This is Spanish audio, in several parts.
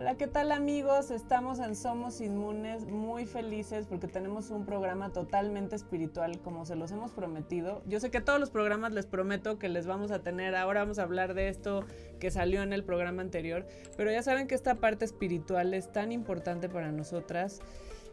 Hola, ¿qué tal amigos? Estamos en Somos Inmunes muy felices porque tenemos un programa totalmente espiritual como se los hemos prometido. Yo sé que todos los programas les prometo que les vamos a tener, ahora vamos a hablar de esto que salió en el programa anterior, pero ya saben que esta parte espiritual es tan importante para nosotras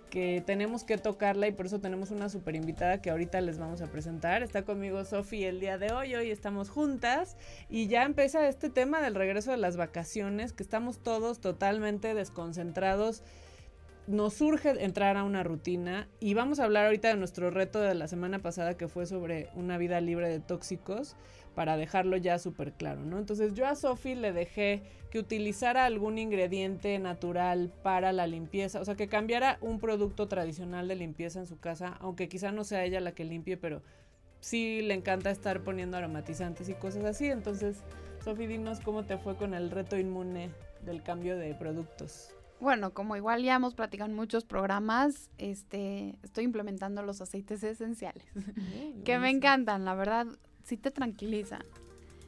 que tenemos que tocarla y por eso tenemos una super invitada que ahorita les vamos a presentar. Está conmigo Sofi el día de hoy, hoy estamos juntas y ya empieza este tema del regreso de las vacaciones, que estamos todos totalmente desconcentrados. Nos surge entrar a una rutina y vamos a hablar ahorita de nuestro reto de la semana pasada que fue sobre una vida libre de tóxicos para dejarlo ya súper claro, ¿no? Entonces yo a Sofi le dejé que utilizara algún ingrediente natural para la limpieza, o sea, que cambiara un producto tradicional de limpieza en su casa, aunque quizá no sea ella la que limpie, pero sí le encanta estar poniendo aromatizantes y cosas así. Entonces, Sofi, dinos cómo te fue con el reto inmune del cambio de productos. Bueno, como igual ya hemos platicado en muchos programas, este, estoy implementando los aceites esenciales, que me encantan, la verdad sí te tranquiliza.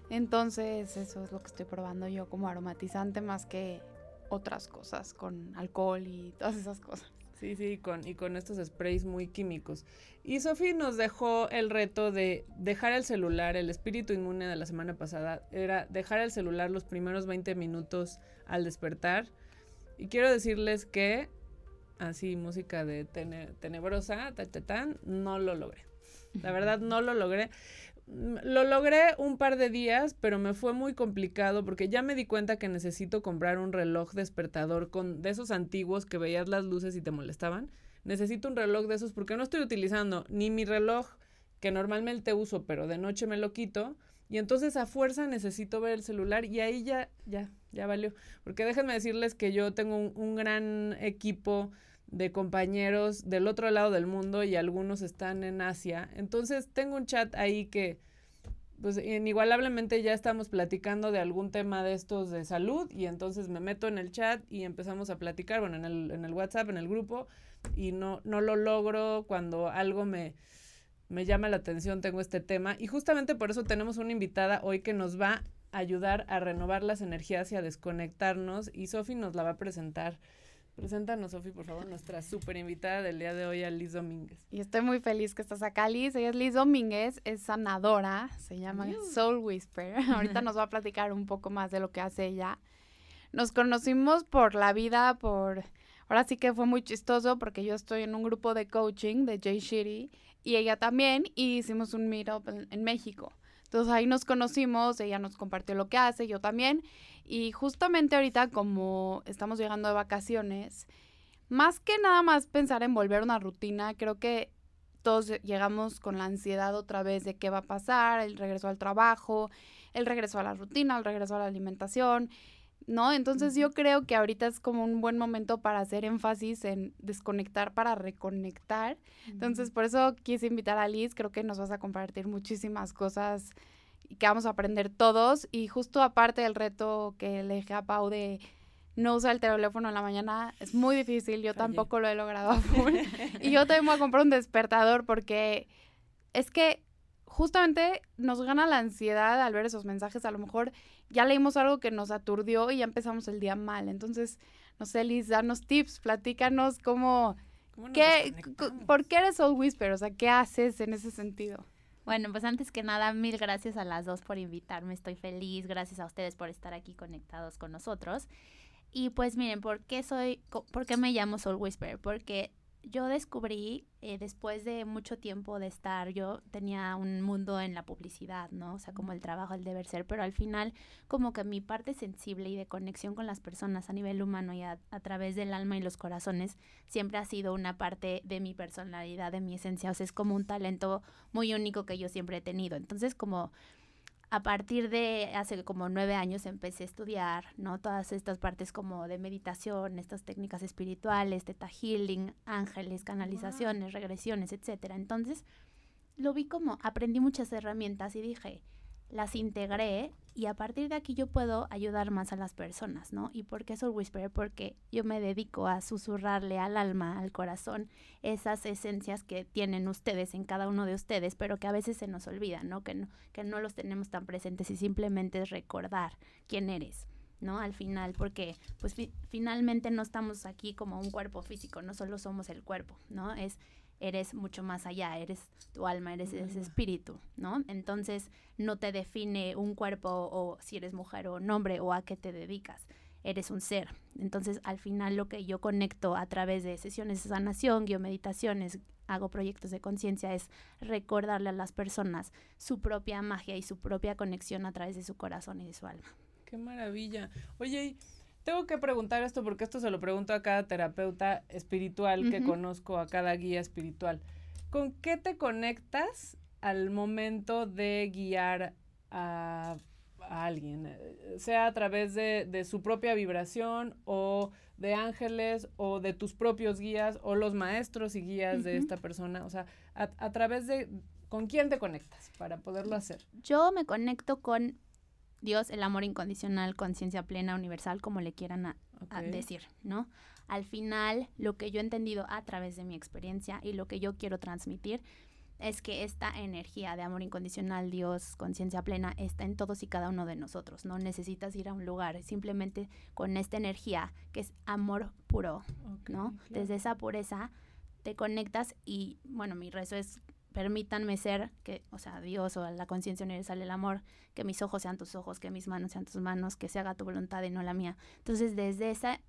Entonces, eso es lo que estoy probando yo como aromatizante más que otras cosas con alcohol y todas esas cosas. Sí, sí, con, y con estos sprays muy químicos. Y Sofi nos dejó el reto de dejar el celular, el espíritu inmune de la semana pasada era dejar el celular los primeros 20 minutos al despertar. Y quiero decirles que, así, música de tenebrosa, ta, no lo logré. La verdad, no lo logré. Mm, lo logré un par de días, pero me fue muy complicado porque ya me di cuenta que necesito comprar un reloj despertador con de esos antiguos que veías las luces y te molestaban. Necesito un reloj de esos porque no estoy utilizando ni mi reloj que normalmente uso, pero de noche me lo quito. Y entonces a fuerza necesito ver el celular y ahí ya, ya, ya valió. Porque déjenme decirles que yo tengo un, un gran equipo de compañeros del otro lado del mundo y algunos están en Asia. Entonces tengo un chat ahí que, pues inigualablemente ya estamos platicando de algún tema de estos de salud y entonces me meto en el chat y empezamos a platicar, bueno, en el, en el WhatsApp, en el grupo, y no, no lo logro cuando algo me, me llama la atención, tengo este tema. Y justamente por eso tenemos una invitada hoy que nos va ayudar a renovar las energías y a desconectarnos y Sofi nos la va a presentar. Preséntanos, Sofi, por favor, nuestra súper invitada del día de hoy, a Liz Domínguez. Y estoy muy feliz que estás acá, Liz. Ella es Liz Domínguez, es sanadora, se llama Soul Whisper. Ahorita nos va a platicar un poco más de lo que hace ella. Nos conocimos por la vida, por... Ahora sí que fue muy chistoso porque yo estoy en un grupo de coaching de Jay Shitty y ella también y hicimos un meetup en México. Entonces ahí nos conocimos, ella nos compartió lo que hace, yo también. Y justamente ahorita como estamos llegando de vacaciones, más que nada más pensar en volver a una rutina, creo que todos llegamos con la ansiedad otra vez de qué va a pasar, el regreso al trabajo, el regreso a la rutina, el regreso a la alimentación. ¿No? Entonces yo creo que ahorita es como un buen momento para hacer énfasis en desconectar para reconectar. Entonces por eso quise invitar a Liz, creo que nos vas a compartir muchísimas cosas y que vamos a aprender todos. Y justo aparte del reto que le dije a Pau de no usar el teléfono en la mañana, es muy difícil, yo tampoco lo he logrado y yo también voy a comprar un despertador porque es que justamente nos gana la ansiedad al ver esos mensajes. A lo mejor ya leímos algo que nos aturdió y ya empezamos el día mal. Entonces, no sé, Liz, danos tips, platícanos cómo, qué, por qué eres Soul Whisper, o sea, qué haces en ese sentido. Bueno, pues antes que nada, mil gracias a las dos por invitarme. Estoy feliz. Gracias a ustedes por estar aquí conectados con nosotros. Y pues miren, ¿por qué soy, por qué me llamo Soul Whisper? Porque yo descubrí eh, después de mucho tiempo de estar, yo tenía un mundo en la publicidad, ¿no? O sea, como el trabajo, el deber ser, pero al final como que mi parte sensible y de conexión con las personas a nivel humano y a, a través del alma y los corazones siempre ha sido una parte de mi personalidad, de mi esencia, o sea, es como un talento muy único que yo siempre he tenido. Entonces, como a partir de hace como nueve años empecé a estudiar, ¿no? Todas estas partes como de meditación, estas técnicas espirituales, teta healing, ángeles, canalizaciones, regresiones, etcétera. Entonces, lo vi como, aprendí muchas herramientas y dije, las integré y a partir de aquí yo puedo ayudar más a las personas, ¿no? ¿Y por qué Soul Whisper? Porque yo me dedico a susurrarle al alma, al corazón, esas esencias que tienen ustedes en cada uno de ustedes, pero que a veces se nos olvidan, ¿no? Que no, que no los tenemos tan presentes y simplemente es recordar quién eres. ¿no? Al final, porque pues finalmente no estamos aquí como un cuerpo físico, no solo somos el cuerpo, ¿no? Es eres mucho más allá, eres tu alma, eres ese espíritu, ¿no? Entonces no te define un cuerpo o si eres mujer o hombre o a qué te dedicas, eres un ser. Entonces al final lo que yo conecto a través de sesiones de sanación, guiomeditaciones, hago proyectos de conciencia es recordarle a las personas su propia magia y su propia conexión a través de su corazón y de su alma. Qué maravilla. Oye, tengo que preguntar esto porque esto se lo pregunto a cada terapeuta espiritual que conozco, a cada guía espiritual. ¿Con qué te conectas al momento de guiar a, alguien? Sea a través de, su propia vibración o de ángeles o de tus propios guías o los maestros y guías de esta persona. O sea, a través de... ¿Con quién te conectas para poderlo hacer? Yo me conecto con Dios, el amor incondicional, conciencia plena, universal, como le quieran decir, ¿no? Al final, lo que yo he entendido a través de mi experiencia y lo que yo quiero transmitir es que esta energía de amor incondicional, Dios, conciencia plena, está en todos y cada uno de nosotros. No necesitas ir a un lugar, simplemente con esta energía que es amor puro, ¿no? Desde esa pureza te conectas y, bueno, mi rezo es permítanme ser, que, o sea, Dios o la conciencia universal, el amor, que mis ojos sean tus ojos, que mis manos sean tus manos, que se haga tu voluntad y no la mía. Entonces, desde esa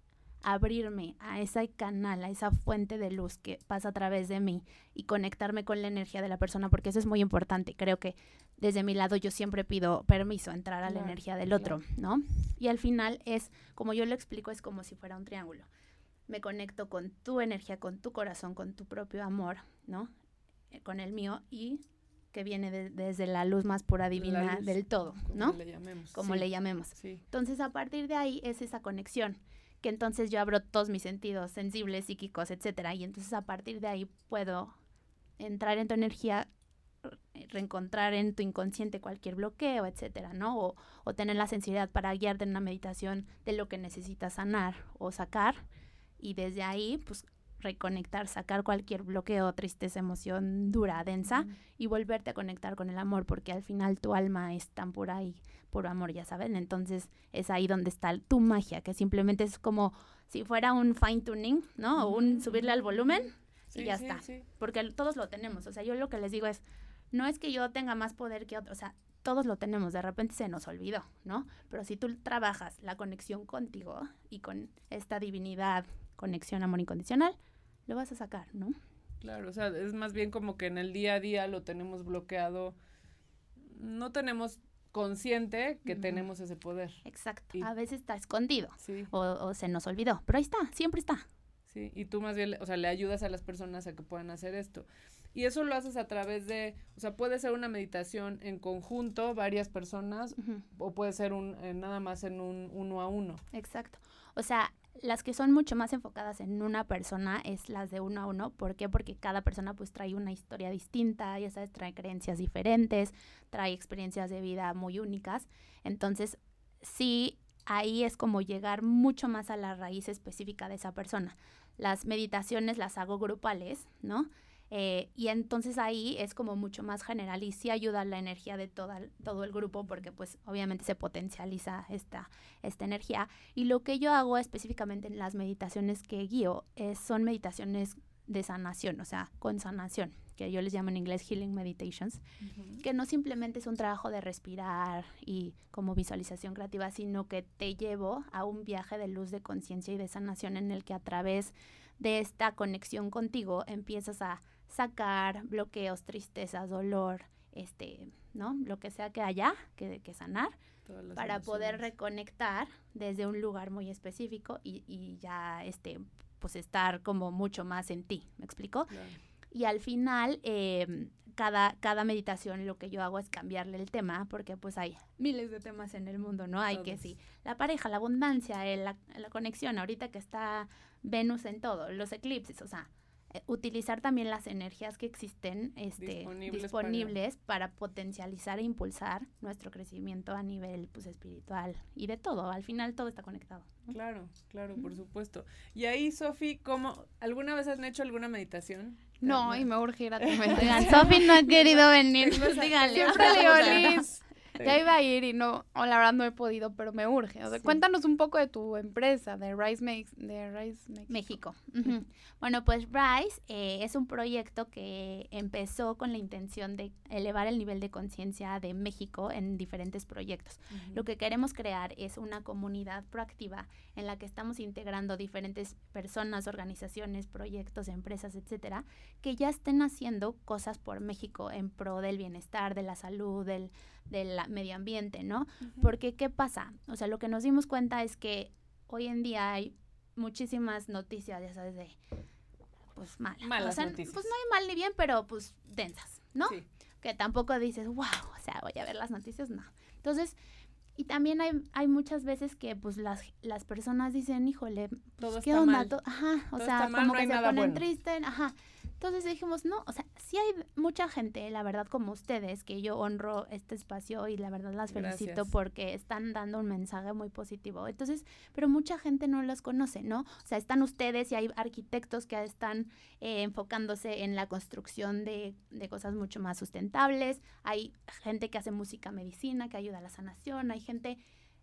abrirme a ese canal, a esa fuente de luz que pasa a través de mí y conectarme con la energía de la persona, porque eso es muy importante. Creo que desde mi lado yo siempre pido permiso a entrar a la energía del otro, ¿no? Y al final es, como yo lo explico, es como si fuera un triángulo. Me conecto con tu energía, con tu corazón, con tu propio amor, ¿no? Con el mío y que viene desde la luz más pura divina del todo, ¿no? Como le llamemos. Como le llamemos. Entonces, a partir de ahí es esa conexión, que entonces yo abro todos mis sentidos sensibles, psíquicos, etcétera, y entonces a partir de ahí puedo entrar en tu energía, reencontrar en tu inconsciente cualquier bloqueo, etcétera, ¿no? O, o tener la sensibilidad para guiarte en una meditación de lo que necesitas sanar o sacar, y desde ahí, pues reconectar, sacar cualquier bloqueo, tristeza, emoción dura, densa y volverte a conectar con el amor, porque al final tu alma es tan pura y puro amor, ya saben. Entonces es ahí donde está tu magia, que simplemente es como si fuera un fine tuning, ¿no? O un subirle al volumen y ya está. Porque todos lo tenemos. O sea, yo lo que les digo es, no es que yo tenga más poder que otro, o sea, todos lo tenemos, de repente se nos olvidó, ¿no? Pero si tú trabajas la conexión contigo y con esta divinidad, conexión, amor incondicional, lo vas a sacar, ¿no? Claro, o sea, es más bien como que en el día a día lo tenemos bloqueado, no tenemos consciente que tenemos ese poder. Exacto, a veces está escondido sí. o, se nos olvidó, pero ahí está, siempre está. Sí, y tú más bien, o sea, le ayudas a las personas a que puedan hacer esto. Y eso lo haces a través de, o sea, puede ser una meditación en conjunto, varias personas, o puede ser un, eh, nada más en un uno a uno. Exacto. O sea, las que son mucho más enfocadas en una persona es las de uno a uno. ¿Por qué? Porque cada persona pues trae una historia distinta, ya sabes, trae creencias diferentes, trae experiencias de vida muy únicas. Entonces, sí, ahí es como llegar mucho más a la raíz específica de esa persona. Las meditaciones las hago grupales, ¿no? Eh, y entonces ahí es como mucho más general y sí ayuda la energía de toda, todo el grupo porque pues obviamente se potencializa esta, esta energía. Y lo que yo hago específicamente en las meditaciones que guío es, son meditaciones de sanación, o sea, con sanación, que yo les llamo en inglés healing meditations, que no simplemente es un trabajo de respirar y como visualización creativa, sino que te llevo a un viaje de luz de conciencia y de sanación en el que a través de esta conexión contigo empiezas a sacar bloqueos, tristezas, dolor, este, ¿no? Lo que sea que haya que, que sanar para poder reconectar desde un lugar muy específico y, y, ya, este, pues estar como mucho más en ti, ¿me explico? Y al final, em, cada, cada meditación lo que yo hago es cambiarle el tema, porque pues hay miles de temas en el mundo, ¿no? Hay que sí, la pareja, la abundancia, la, la conexión, ahorita que está Venus en todo, los eclipses, o sea, eh, utilizar también las energías que existen este, disponibles, para... potencializar e impulsar nuestro crecimiento a nivel pues espiritual y de todo. Al final todo está conectado. Claro, claro, por supuesto. Y ahí, Sofi, ¿cómo, ¿alguna vez has hecho alguna meditación? No, y me urge ir a tu meditación. Sofi no ha querido venir, pues díganle. Siempre Ya iba a ir y no, o la verdad no he podido, pero me urge. O sea, cuéntanos un poco de tu empresa, de Rice Makes, de Rice México. Bueno, pues Rice eh, es un proyecto que empezó con la intención de elevar el nivel de conciencia de México en diferentes proyectos. Lo que queremos crear es una comunidad proactiva en la que estamos integrando diferentes personas, organizaciones, proyectos, empresas, etcétera, que ya estén haciendo cosas por México en pro del bienestar, de la salud, del, medio ambiente, ¿no? Porque, ¿qué pasa? O sea, lo que nos dimos cuenta es que hoy en día hay muchísimas noticias, ya sabes, de pues malas. Malas o sea, noticias. Pues no hay mal ni bien, pero pues densas, ¿no? Sí. Que tampoco dices, wow, o sea, voy a ver las noticias, no. Entonces, y también hay, hay muchas veces que pues las, las personas dicen, híjole, pues, Todo ¿qué está onda? Mal. ajá, o sea, como que se ponen tristes, ajá. Entonces dijimos, no, o sea, sí hay mucha gente, la verdad, como ustedes, que yo honro este espacio y la verdad las felicito porque están dando un mensaje muy positivo. Entonces, pero mucha gente no los conoce, ¿no? O sea, están ustedes y hay arquitectos que están eh, enfocándose en la construcción de, de cosas mucho más sustentables, hay gente que hace música medicina, que ayuda a la sanación, hay gente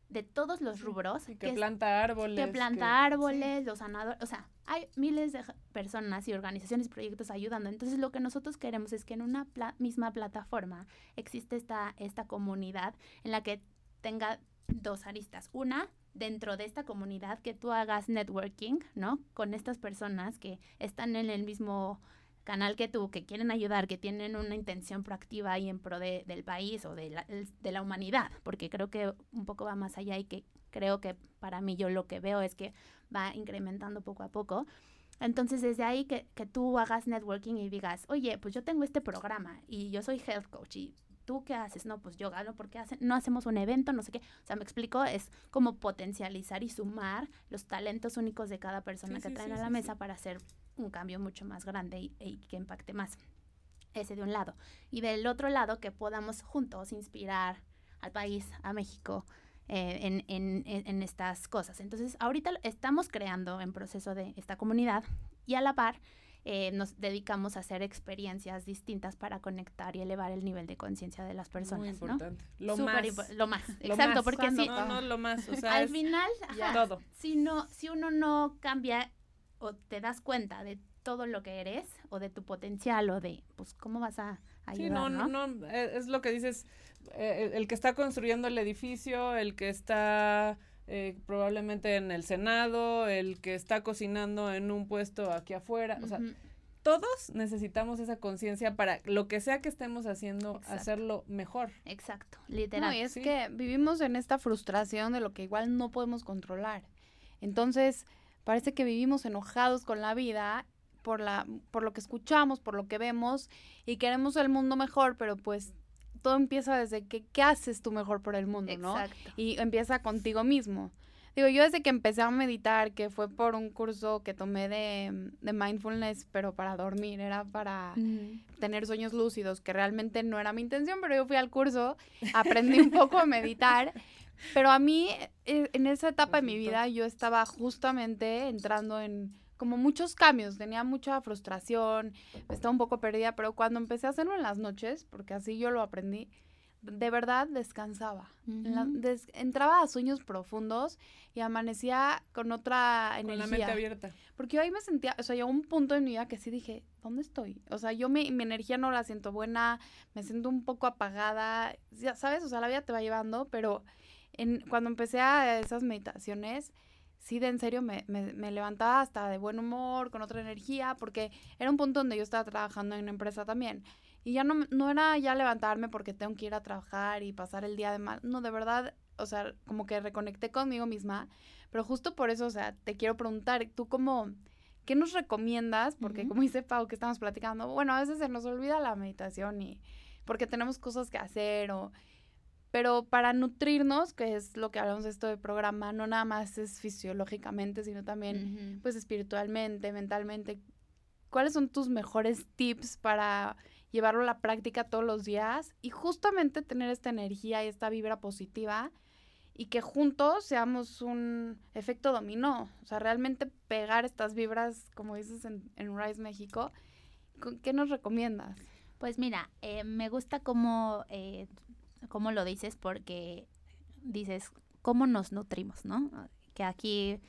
de todos los rubros. que, planta árboles. Que planta árboles, los sanadores, o sea, hay miles de personas y organizaciones y proyectos ayudando. Entonces lo que nosotros queremos es que en una misma plataforma existe esta, esta comunidad en la que tenga dos aristas. Una, dentro de esta comunidad, que tú hagas networking, ¿no? Con estas personas que están en el mismo canal que tú, que quieren ayudar, que tienen una intención proactiva y en pro de, del país o de la, de la humanidad, porque creo que un poco va más allá y que creo que para mí yo lo que veo es que va incrementando poco a poco. Entonces, desde ahí que, que tú hagas networking y digas, oye, pues yo tengo este programa y yo soy health coach y ¿tú qué haces? No, pues yo gano porque hacen, no hacemos un evento, no sé qué. O sea, me explico, es como potencializar y sumar los talentos únicos de cada persona que traen a la mesa para hacer un cambio mucho más grande y, que impacte más. Ese de un lado. Y del otro lado, que podamos juntos inspirar al país, a México, eh, en, en, en, estas cosas. Entonces, ahorita estamos creando en proceso de esta comunidad y a la par eh, nos dedicamos a hacer experiencias distintas para conectar y elevar el nivel de conciencia de las personas. Muy importante. Lo, más. lo más. Exacto, porque si, no, no, lo más. O sea, al final, todo. Si, no, si uno no cambia o te das cuenta de todo lo que eres o de tu potencial o de, pues, cómo vas a ayudar, sí, no, no, no, eh, es lo que dices, eh, el que está construyendo el edificio, el que está eh, probablemente en el Senado, el que está cocinando en un puesto aquí afuera, o sea, todos necesitamos esa conciencia para lo que sea que estemos haciendo, hacerlo mejor. Exacto, literal. No, y es que vivimos en esta frustración de lo que igual no podemos controlar. Entonces, Parece que vivimos enojados con la vida por, la, por lo que escuchamos, por lo que vemos y queremos el mundo mejor, pero pues todo empieza desde que, ¿qué haces tú mejor por el mundo, no? Y empieza contigo mismo. Digo, yo desde que empecé a meditar, que fue por un curso que tomé de, de mindfulness, pero para dormir, era para tener sueños lúcidos, que realmente no era mi intención, pero yo fui al curso, aprendí un poco a meditar pero a mí, eh, en esa etapa de mi vida, yo estaba justamente entrando en como muchos cambios, tenía mucha frustración, estaba un poco perdida, pero cuando empecé a hacerlo en las noches, porque así yo lo aprendí, de verdad descansaba. entraba a sueños profundos y amanecía con otra energía. Con la mente abierta. Porque yo ahí me sentía, o sea, llegó un punto en mi vida que sí dije, ¿dónde estoy? O sea, yo mi, mi energía no la siento buena, me siento un poco apagada, ya sabes, o sea, la vida te va llevando, pero cuando empecé a esas meditaciones, sí, de en serio, me, me, levantaba hasta de buen humor, con otra energía, porque era un punto donde yo estaba trabajando en una empresa también. Y ya no, no era ya levantarme porque tengo que ir a trabajar y pasar el día de mal. No, de verdad, o sea, como que reconecté conmigo misma. Pero justo por eso, o sea, te quiero preguntar, ¿tú cómo, qué nos recomiendas? Porque como dice Pau que estamos platicando, bueno, a veces se nos olvida la meditación y porque tenemos cosas que hacer o pero para nutrirnos, que es lo que hablamos de esto de programa, no nada más es fisiológicamente, sino también pues espiritualmente, mentalmente. ¿Cuáles son tus mejores tips para llevarlo a la práctica todos los días y justamente tener esta energía y esta vibra positiva y que juntos seamos un efecto dominó? O sea, realmente pegar estas vibras, como dices en, en Rise México. ¿Qué nos recomiendas? Pues mira, eh, me gusta cómo eh, cómo lo dices porque dices cómo nos nutrimos, ¿no? Que aquí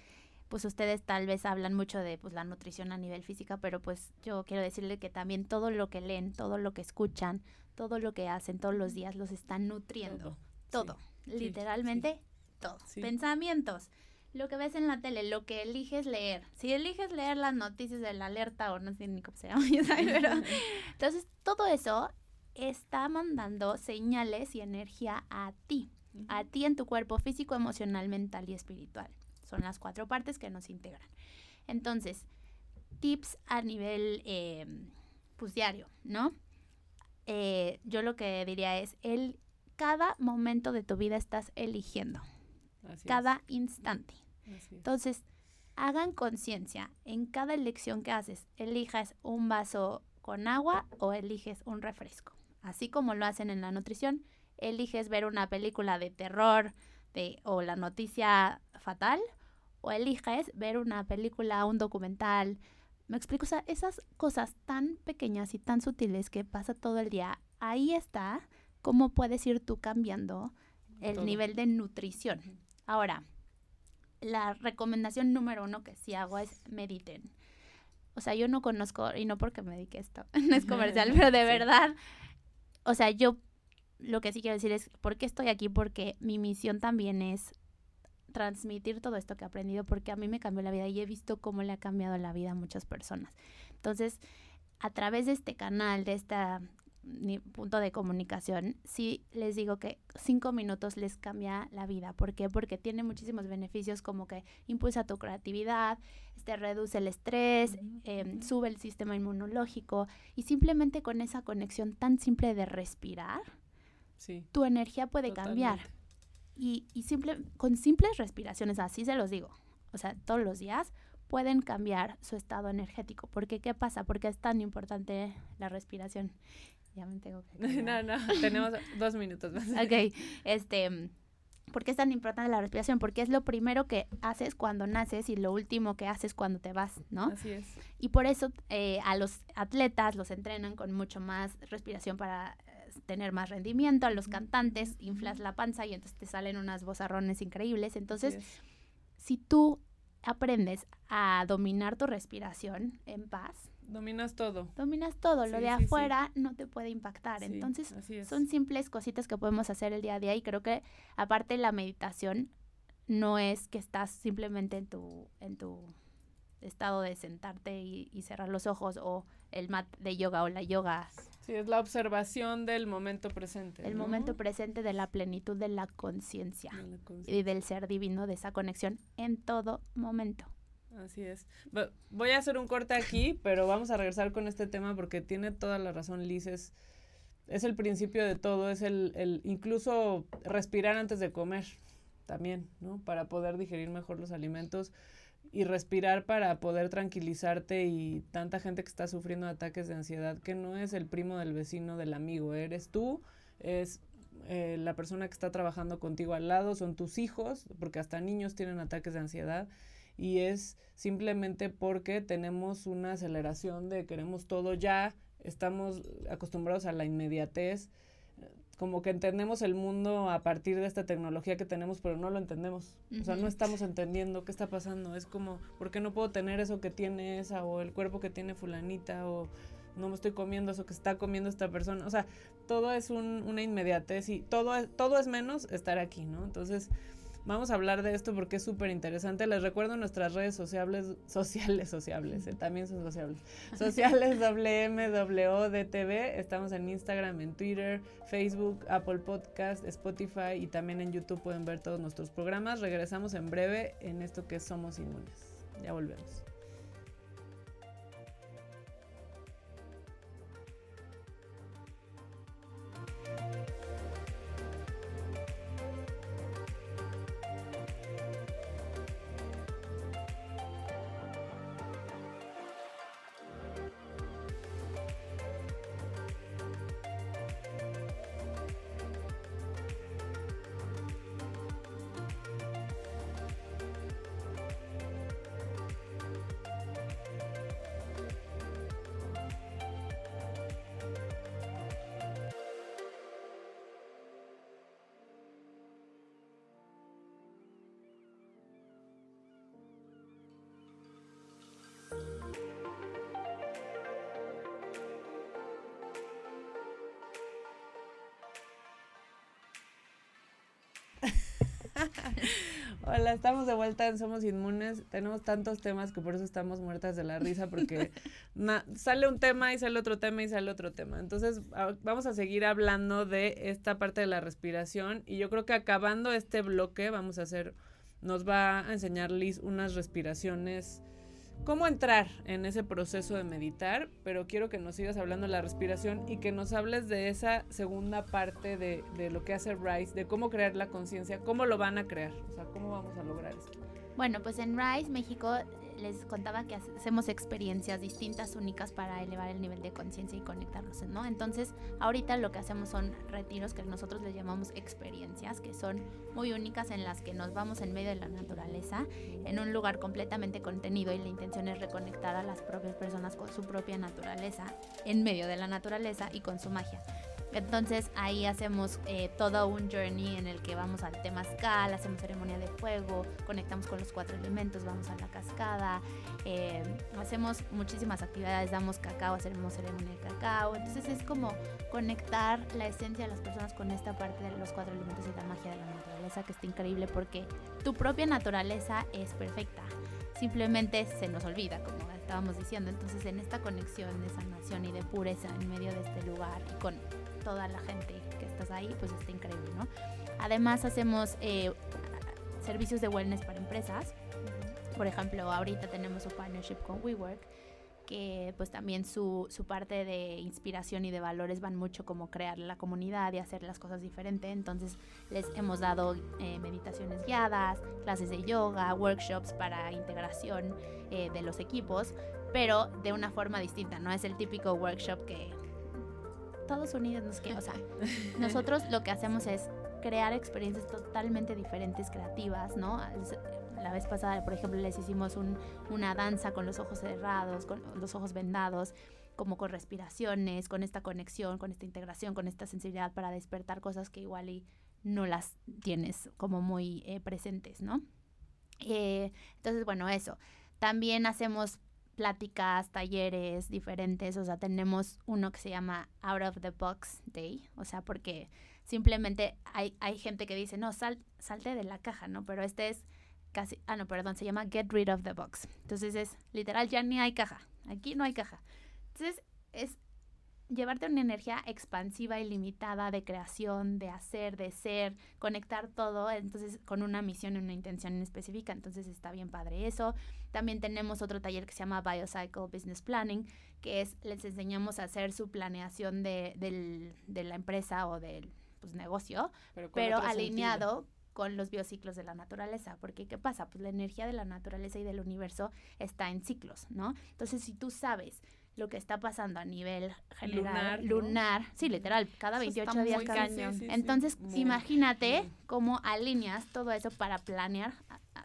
pues ustedes tal vez hablan mucho de pues la nutrición a nivel física, pero pues yo quiero decirle que también todo lo que leen, todo lo que escuchan, todo lo que hacen todos los días los están nutriendo. Todo, literalmente todo. Pensamientos, lo que ves en la tele, lo que eliges leer. Si eliges leer las noticias de la alerta o no sé ni cómo se llama, pero entonces todo eso está mandando señales y energía a ti, a ti en tu cuerpo físico, emocional, mental y espiritual. Son las cuatro partes que nos integran. Entonces, tips a nivel eh, pues diario, ¿no? Eh, yo lo que diría es, el, cada momento de tu vida estás eligiendo. cada instante. Entonces, hagan conciencia en cada elección que haces. Elijas un vaso con agua o eliges un refresco. Así como lo hacen en la nutrición, eliges ver una película de terror de, o la noticia fatal o eliges ver una película, un documental. Me explico, o sea, esas cosas tan pequeñas y tan sutiles que pasa todo el día, ahí está cómo puedes ir tú cambiando el nivel de nutrición. Ahora, la recomendación número uno que sí hago es mediten. O sea, yo no conozco, y no porque me dedique esto, no es comercial, pero de verdad, o sea, yo lo que sí quiero decir es, ¿por qué estoy aquí? Porque mi misión también es transmitir todo esto que he aprendido porque a mí me cambió la vida y he visto cómo le ha cambiado la vida a muchas personas. Entonces, a través de este canal, de este punto de comunicación, sí les digo que cinco minutos les cambia la vida. ¿Por qué? Porque tiene muchísimos beneficios como que impulsa tu creatividad, este, reduce el estrés, em, sube el sistema inmunológico y simplemente con esa conexión tan simple de respirar, tu energía puede cambiar. Y, simple, con simples respiraciones, así se los digo, o sea, todos los días pueden cambiar su estado energético. Porque, ¿qué pasa? Porque es tan importante la respiración. Ya me tengo que... no, no, tenemos dos minutos más. ok, este... ¿Por qué es tan importante la respiración? Porque es lo primero que haces cuando naces y lo último que haces cuando te vas, ¿no? Así es. Y por eso eh, a los atletas los entrenan con mucho más respiración para tener más rendimiento, a los cantantes inflas la panza y entonces te salen unas vozarrones increíbles. Entonces, si tú aprendes a dominar tu respiración en paz, dominas todo. Dominas todo, lo de afuera no te puede impactar. Entonces, son simples cositas que podemos hacer el día a día y creo que aparte la meditación no es que estás simplemente en tu en tu estado de sentarte y, y cerrar los ojos o el mat de yoga o la yoga Sí, es la observación del momento presente. El momento presente de la plenitud de la conciencia y del ser divino, de esa conexión en todo momento. Así es. Voy a hacer un corte aquí, pero vamos a regresar con este tema porque tiene toda la razón Liz. Es, el principio de todo, es el, el incluso respirar antes de comer también, ¿no? Para poder digerir mejor los alimentos y respirar para poder tranquilizarte y tanta gente que está sufriendo ataques de ansiedad que no es el primo del vecino del amigo, eres tú, es eh, la persona que está trabajando contigo al lado, son tus hijos, porque hasta niños tienen ataques de ansiedad y es simplemente porque tenemos una aceleración de queremos todo ya, estamos acostumbrados a la inmediatez como que entendemos el mundo a partir de esta tecnología que tenemos, pero no lo entendemos. O sea, no estamos entendiendo qué está pasando. Es como, ¿por qué no puedo tener eso que tiene esa o el cuerpo que tiene fulanita o no me estoy comiendo eso que está comiendo esta persona? O sea, todo es un, una inmediatez y todo es, todo es menos estar aquí, ¿no? Entonces, Vamos a hablar de esto porque es súper interesante. Les recuerdo nuestras redes sociales, sociales, sociables, eh, también son sociables. Sociales WMWDTV. Estamos en Instagram, en Twitter, Facebook, Apple Podcast, Spotify y también en YouTube pueden ver todos nuestros programas. Regresamos en breve en esto que Somos Inmunes. Ya volvemos. Hola, estamos de vuelta en Somos Inmunes. Tenemos tantos temas que por eso estamos muertas de la risa, porque sale un tema y sale otro tema y sale otro tema. Entonces, vamos a seguir hablando de esta parte de la respiración y yo creo que acabando este bloque vamos a hacer, nos va a enseñar Liz unas respiraciones cómo entrar en ese proceso de meditar, pero quiero que nos sigas hablando de la respiración y que nos hables de esa segunda parte de, de lo que hace Rice, de cómo crear la conciencia, cómo lo van a crear, o sea, cómo vamos a lograr esto. Bueno, pues en Rise México les contaba que hacemos experiencias distintas, únicas para elevar el nivel de conciencia y conectarnos, ¿no? Entonces, ahorita lo que hacemos son retiros que nosotros les llamamos experiencias, que son muy únicas en las que nos vamos en medio de la naturaleza, en un lugar completamente contenido y la intención es reconectar a las propias personas con su propia naturaleza, en medio de la naturaleza y con su magia. Entonces ahí hacemos eh, todo un journey en el que vamos al temazcal, hacemos ceremonia de fuego, conectamos con los cuatro elementos, vamos a la cascada, eh, hacemos muchísimas actividades, damos cacao, hacemos ceremonia de cacao. Entonces es como conectar la esencia de las personas con esta parte de los cuatro elementos y la magia de la naturaleza que está increíble porque tu propia naturaleza es perfecta. Simplemente se nos olvida, como estábamos diciendo. Entonces, en esta conexión de sanación y de pureza en medio de este lugar y con toda la gente que estás ahí, pues está increíble, ¿no? Además hacemos eh, servicios de wellness para empresas. Por ejemplo, ahorita tenemos un partnership con WeWork, que pues también su, su, parte de inspiración y de valores van mucho como crear la comunidad y hacer las cosas diferentes. Entonces les hemos dado eh, meditaciones guiadas, clases de yoga, workshops para integración eh, de los equipos, pero de una forma distinta. No es el típico workshop que todos unidos nos que, o sea, nosotros lo que hacemos es crear experiencias totalmente diferentes, creativas, ¿no? La vez pasada, por ejemplo, les hicimos una danza con los ojos cerrados, con los ojos vendados, como con respiraciones, con esta conexión, con esta integración, con esta sensibilidad para despertar cosas que igual y no las tienes como muy eh, presentes, ¿no? Eh, entonces, bueno, eso. También hacemos pláticas, talleres diferentes, o sea, tenemos uno que se llama Out of the Box Day, o sea, porque simplemente hay, hay gente que dice, no, sal, salte de la caja, ¿no? Pero este es casi, ah, no, perdón, se llama Get Rid of the Box. Entonces es literal, ya ni hay caja, aquí no hay caja. Entonces es llevarte una energía expansiva y limitada de creación, de hacer, de ser, conectar todo, entonces con una misión y una intención específica, entonces está bien padre eso. También tenemos otro taller que se llama Biocycle Business Planning, que es, les enseñamos a hacer su planeación de, del, de la empresa o del pues, negocio, pero, alineado con los biociclos de la naturaleza, porque ¿qué pasa? Pues la energía de la naturaleza y del universo está en ciclos, ¿no? Entonces, si tú sabes lo que está pasando a nivel general, lunar, sí, literal, cada 28 días cada. Entonces, imagínate cómo alineas todo eso para planear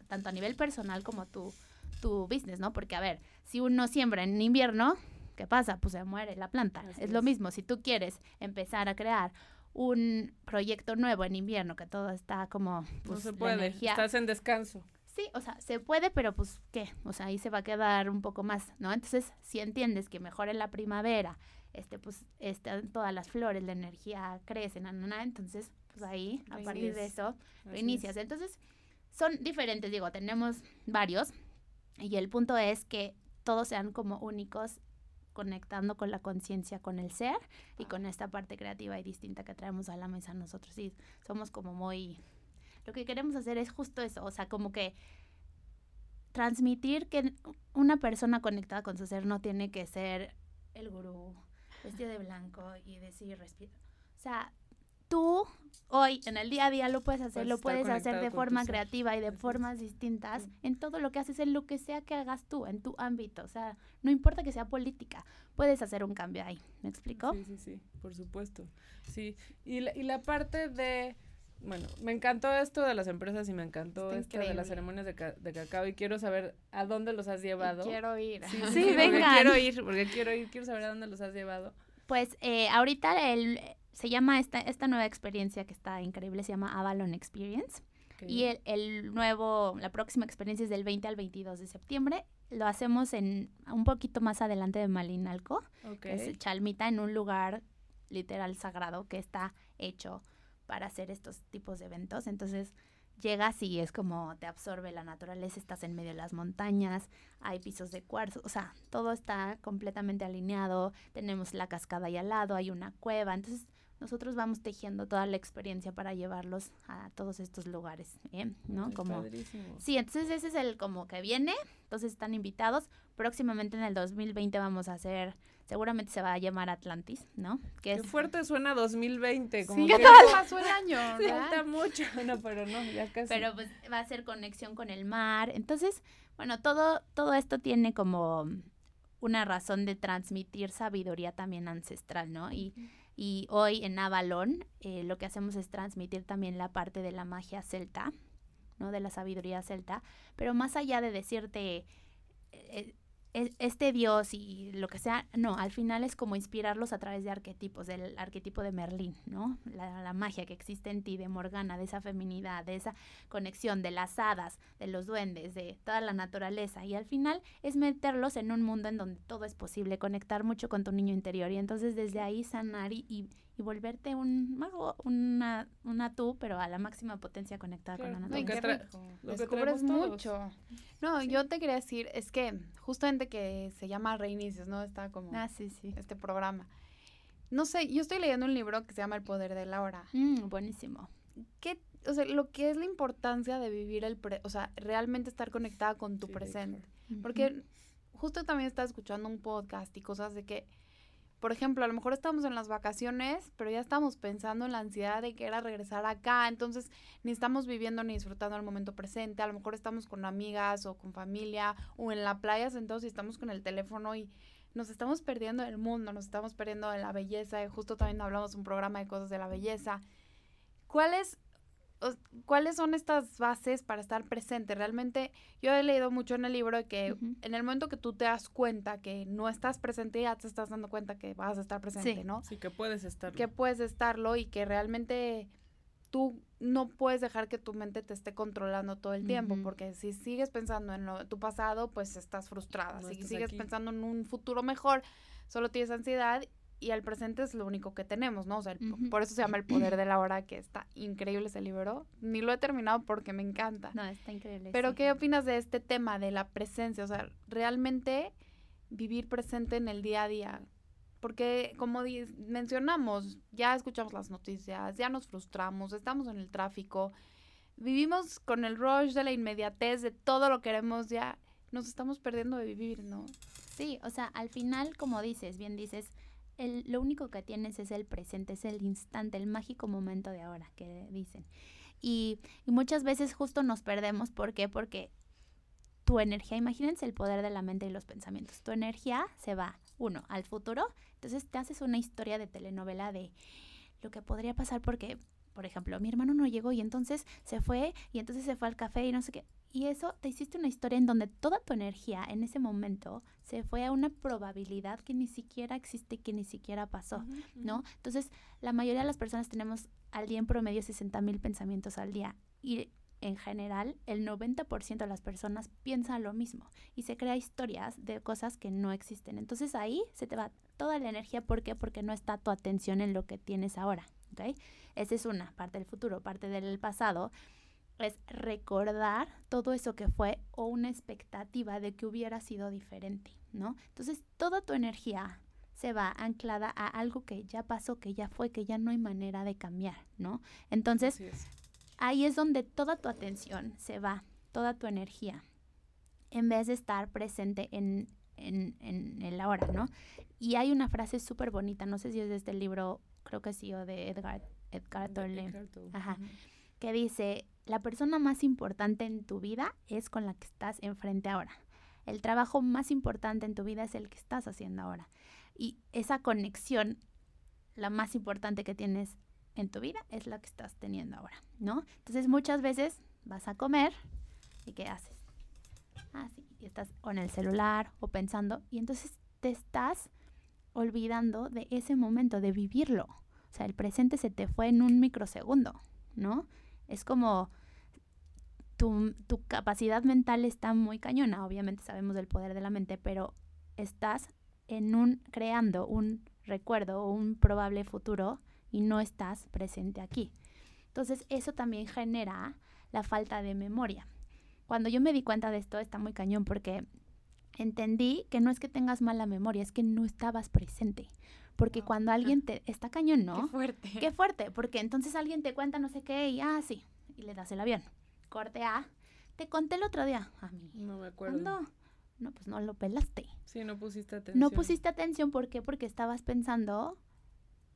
tanto a nivel personal como tu, tu business, ¿no? Porque, a ver, si uno siembra en invierno, ¿qué pasa? Pues se muere la planta. es, lo mismo, si tú quieres empezar a crear un proyecto nuevo en invierno, que todo está como... Pues, no se puede, estás en descanso. Sí, o sea, se puede, pero pues, ¿qué? O sea, ahí se va a quedar un poco más, ¿no? Entonces, si entiendes que mejor en la primavera, este, pues, este, todas las flores, la energía crece, entonces, pues ahí, a partir de eso, lo inicias. Entonces, son diferentes, digo, tenemos varios, y el punto es que todos sean como únicos conectando con la conciencia, con el ser y con esta parte creativa y distinta que traemos a la mesa nosotros. Sí, somos como muy lo que queremos hacer es justo eso, o sea, como que transmitir que una persona conectada con su ser no tiene que ser el gurú vestido de blanco y decir respira. O sea, tú hoy en el día a día lo puedes hacer, lo puedes hacer de forma creativa y de formas distintas en todo lo que haces, en lo que sea que hagas tú, en tu ámbito. O sea, no importa que sea política, puedes hacer un cambio ahí. ¿Me explico? Sí, sí, sí, por supuesto. Sí, y la, y la parte de bueno, me encantó esto de las empresas y me encantó esto de las ceremonias de, cacao y quiero saber a dónde los has llevado. quiero ir. Sí, sí, venga. Quiero ir, porque quiero ir, quiero saber a dónde los has llevado. Pues eh, ahorita el, se llama esta, esta nueva experiencia que está increíble, se llama Avalon Experience. Y el, el, nuevo, la próxima experiencia es del 20 al 22 de septiembre. Lo hacemos en un poquito más adelante de Malinalco, que es Chalmita, en un lugar literal sagrado que está hecho para hacer estos tipos de eventos. Entonces, llegas y es como te absorbe la naturaleza, estás en medio de las montañas, hay pisos de cuarzo, o sea, todo está completamente alineado, tenemos la cascada ahí al lado, hay una cueva, entonces nosotros vamos tejiendo toda la experiencia para llevarlos a todos estos lugares, ¿no? como Sí, entonces ese es el como que viene, entonces están invitados. Próximamente en el 2020 vamos a hacer seguramente se va a llamar Atlantis, ¿no? Que Qué fuerte suena 2020, como sí, que pasó el año, Falta mucho, no, pero no, ya casi. Pero pues va a ser conexión con el mar, entonces, bueno, todo, todo esto tiene como una razón de transmitir sabiduría también ancestral, ¿no? Y, y hoy en Avalon eh, lo que hacemos es transmitir también la parte de la magia celta, ¿no? De la sabiduría celta, pero más allá de decirte... Eh, este dios y lo que sea, no, al final es como inspirarlos a través de arquetipos, del arquetipo de Merlín, ¿no? La, magia que existe en ti, de Morgana, de esa feminidad, de esa conexión, de las hadas, de los duendes, de toda la naturaleza. Y al final es meterlos en un mundo en donde todo es posible, conectar mucho con tu niño interior y entonces desde ahí sanar y, y volverte un mago, una, una tú, pero a la máxima potencia conectada con la naturaleza. No, Descubres mucho. No, yo te quería decir, es que justamente que se llama Reinicios, ¿no? Está como ah, sí, sí. este programa. No sé, yo estoy leyendo un libro que se llama El Poder de la Hora. Mm, buenísimo. ¿Qué, o sea, lo que es la importancia de vivir el, pre, o sea, realmente estar conectada con tu presente. Porque justo también estaba escuchando un podcast y cosas de que por ejemplo, a lo mejor estamos en las vacaciones, pero ya estamos pensando en la ansiedad de que era regresar acá, entonces ni estamos viviendo ni disfrutando el momento presente, a lo mejor estamos con amigas o con familia o en la playa sentados y estamos con el teléfono y nos estamos perdiendo el mundo, nos estamos perdiendo en la belleza, y justo también hablamos un programa de cosas de la belleza. ¿Cuál es ¿cuáles son estas bases para estar presente? Realmente yo he leído mucho en el libro que en el momento que tú te das cuenta que no estás presente, ya te estás dando cuenta que vas a estar presente, ¿no? Sí, que puedes estarlo. Que puedes estarlo y que realmente tú no puedes dejar que tu mente te esté controlando todo el tiempo, porque si sigues pensando en tu pasado, pues estás frustrada. si sigues pensando en un futuro mejor, solo tienes ansiedad y el presente es lo único que tenemos, ¿no? O sea, por eso se llama El Poder de la Hora, que está increíble ese libro. Ni lo he terminado porque me encanta. No, está increíble. Pero, ¿qué opinas de este tema de la presencia? O sea, realmente vivir presente en el día a día. Porque, como mencionamos, ya escuchamos las noticias, ya nos frustramos, estamos en el tráfico, vivimos con el rush de la inmediatez, de todo lo queremos ya, nos estamos perdiendo de vivir, ¿no? Sí, o sea, al final, como dices, bien dices, el, lo único que tienes es el presente, es el instante, el mágico momento de ahora, que dicen. Y, y muchas veces justo nos perdemos, ¿por qué? Porque tu energía, imagínense el poder de la mente y los pensamientos, tu energía se va, uno, al futuro, entonces te haces una historia de telenovela de lo que podría pasar porque, por ejemplo, mi hermano no llegó y entonces se fue y entonces se fue al café y no sé qué. Y eso te hiciste una historia en donde toda tu energía en ese momento se fue a una probabilidad que ni siquiera existe, que ni siquiera pasó, ¿no? Entonces, la mayoría de las personas tenemos al día en promedio 60 mil pensamientos al día y en general el 90% de las personas piensan lo mismo y se crea historias de cosas que no existen. Entonces ahí se te va toda la energía. ¿Por qué? Porque no está tu atención en lo que tienes ahora. ¿ok? Esa es una parte del futuro, parte del pasado es recordar todo eso que fue o una expectativa de que hubiera sido diferente, ¿no? Entonces, toda tu energía se va anclada a algo que ya pasó, que ya fue, que ya no hay manera de cambiar, ¿no? Entonces, ahí es donde toda tu atención se va, toda tu energía, en vez de estar presente en, en, en el ahora, ¿no? Y hay una frase súper bonita, no sé si es de este libro, creo que sí, o de Edgar, Edgar Tolle, Ajá, que dice, la persona más importante en tu vida es con la que estás enfrente ahora. El trabajo más importante en tu vida es el que estás haciendo ahora. Y esa conexión, la más importante que tienes en tu vida, es la que estás teniendo ahora, ¿no? Entonces muchas veces vas a comer y ¿qué haces? Ah, y estás o en el celular o pensando y entonces te estás olvidando de ese momento, de vivirlo. O sea, el presente se te fue en un microsegundo, ¿no? Es como tu, tu capacidad mental está muy cañona, obviamente sabemos del poder de la mente, pero estás en un creando un recuerdo o un probable futuro y no estás presente aquí. Entonces, eso también genera la falta de memoria. Cuando yo me di cuenta de esto, está muy cañón porque entendí que no es que tengas mala memoria, es que no estabas presente. Porque cuando alguien te... Está cañón, ¿no? Qué fuerte. Qué fuerte, porque entonces alguien te cuenta no sé qué y, ah, sí, y le das el avión. Corte A, te conté el otro día. A mí. No me acuerdo. ¿Cuándo? No, pues no lo pelaste. Sí, no pusiste atención. No pusiste atención, ¿por qué? Porque estabas pensando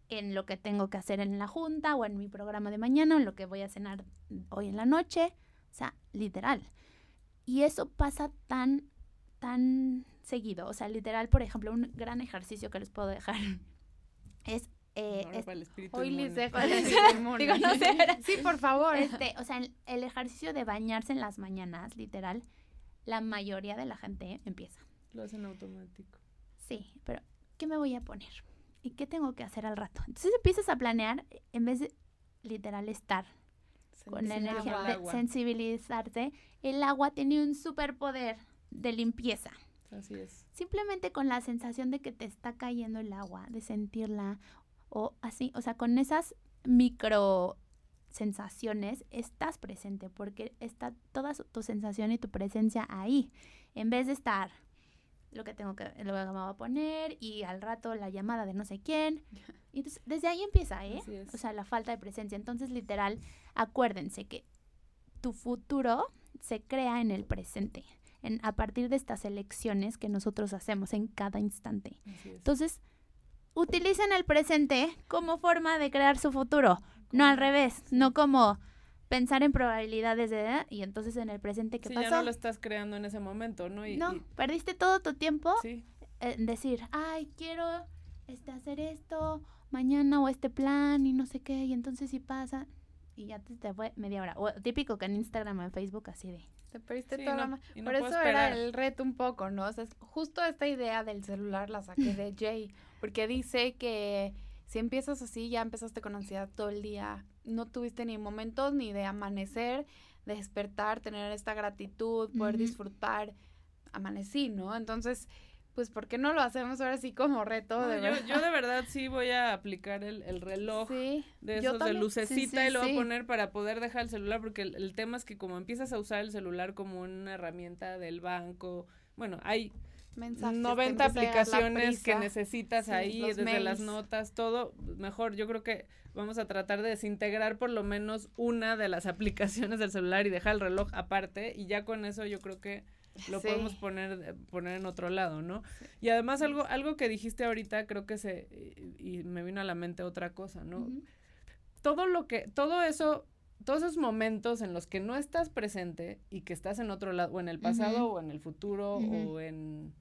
en lo que tengo que hacer en la junta o en mi programa de mañana o en lo que voy a cenar hoy en la noche. O sea, literal. Y eso pasa tan, tan seguido. O sea, literal, por ejemplo, un gran ejercicio que les puedo dejar es... eh, es- para el espíritu Hoy les dejo ¿Cuál el. Digo, no sé. Sí, por favor. este, o sea, el, el ejercicio de bañarse en las mañanas, literal, la mayoría de la gente empieza. Lo hacen automático. Sí, pero ¿qué me voy a poner? ¿Y qué tengo que hacer al rato? Entonces empiezas a planear en vez de literal estar con la energía de sensibilizarte. El agua tiene un superpoder de limpieza. Así es. Simplemente con la sensación de que te está cayendo el agua, de sentirla o así, o sea, con esas micro sensaciones estás presente porque está toda su- tu sensación y tu presencia ahí, en vez de estar lo que tengo que lo que me voy a poner y al rato la llamada de no sé quién. Y entonces desde ahí empieza, ¿eh? O sea, la falta de presencia. Entonces, literal, acuérdense que tu futuro se crea en el presente, en, a partir de estas elecciones que nosotros hacemos en cada instante. Entonces, utilicen el presente como forma de crear su futuro, no al revés, no como pensar en probabilidades de "Ah", y entonces en el presente qué sí, ya no lo estás creando en ese momento, ¿no? Y, no, y- perdiste todo tu tiempo sí, en decir, ay, quiero este, hacer esto mañana o este plan y no sé qué, y entonces si pasa, y ya te, te fue media hora. O típico que en Instagram o en Facebook así de, Te perdiste Sí, toda la no, ma- y no Por eso era el reto un poco, ¿no? O sea, es- justo esta idea del celular la saqué de Jay, porque dice que si empiezas así, ya empezaste con ansiedad todo el día, no tuviste ni momentos ni de amanecer, de despertar, tener esta gratitud, poder disfrutar, amanecí, ¿no? Entonces, pues, ¿por qué no lo hacemos ahora sí como reto? No, de yo, yo de verdad sí voy a aplicar el, el reloj Sí, de esos de lucecita Sí, sí, y lo voy a poner para poder dejar el celular porque el, el tema es que como empiezas a usar el celular como una herramienta del banco, bueno, hay Mensajes, te 90 empieza a llegar la aplicaciones que necesitas ahí, desde las notas, todo, mejor yo creo que vamos a tratar de desintegrar por lo menos una de las aplicaciones del celular y dejar el reloj aparte y ya con eso yo creo que lo Sí. podemos poner eh, poner en otro lado, ¿no? Y además algo algo que dijiste ahorita creo que se y, y me vino a la mente otra cosa, ¿no? Todo lo que, todo eso, todos esos momentos en los que no estás presente y que estás en otro lado, o en el pasado, o en el futuro, o en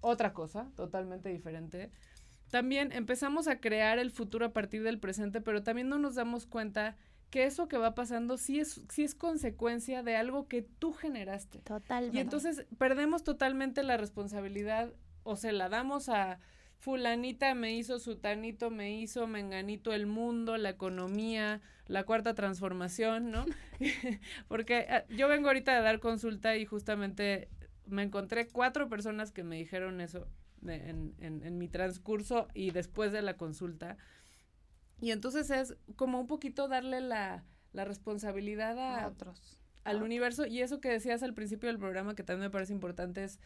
otra cosa totalmente diferente, también empezamos a crear el futuro a partir del presente, pero también no nos damos cuenta que eso que va pasando sí es, sí es consecuencia de algo que tú generaste. totalmente. Y entonces perdemos totalmente la responsabilidad o se la damos a fulanita me hizo, sutanito me hizo, menganito el mundo, la economía, la cuarta transformación, ¿no? Porque ah, yo vengo ahorita a dar consulta y justamente me encontré cuatro personas que me dijeron eso de- en, en- en mi transcurso y después de la consulta. Y entonces es como un poquito darle la, la responsabilidad a a, otros. al universo y eso que decías al principio del programa que también me parece importante es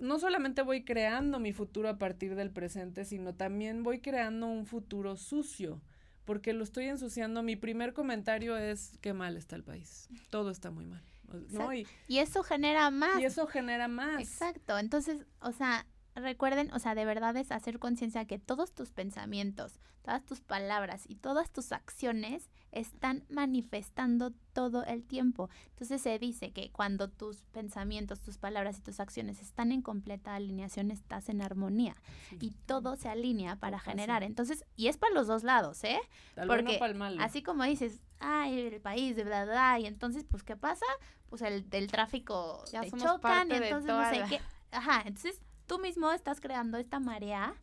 no solamente voy creando mi futuro a partir del presente, sino también voy creando un futuro sucio, porque lo estoy ensuciando. Mi primer comentario es qué mal está el país. Todo está muy mal, ¿no? Y, Y eso genera más. y eso genera más. Exacto. Entonces, o sea, recuerden, o sea, de verdad es hacer conciencia que todos tus pensamientos, todas tus palabras y todas tus acciones están manifestando todo el tiempo. Entonces se dice que cuando tus pensamientos, tus palabras y tus acciones están en completa alineación, estás en armonía Sí. y todo se alinea para generar. Entonces, y es para los dos lados, ¿eh? Tal porque malo. Así como dices, ay, el país, de bla, bla, bla, y entonces, pues, ¿qué pasa? Pues el del tráfico Ya te somos chocan, y entonces no sé la- qué. Ajá, entonces tú mismo estás creando esta marea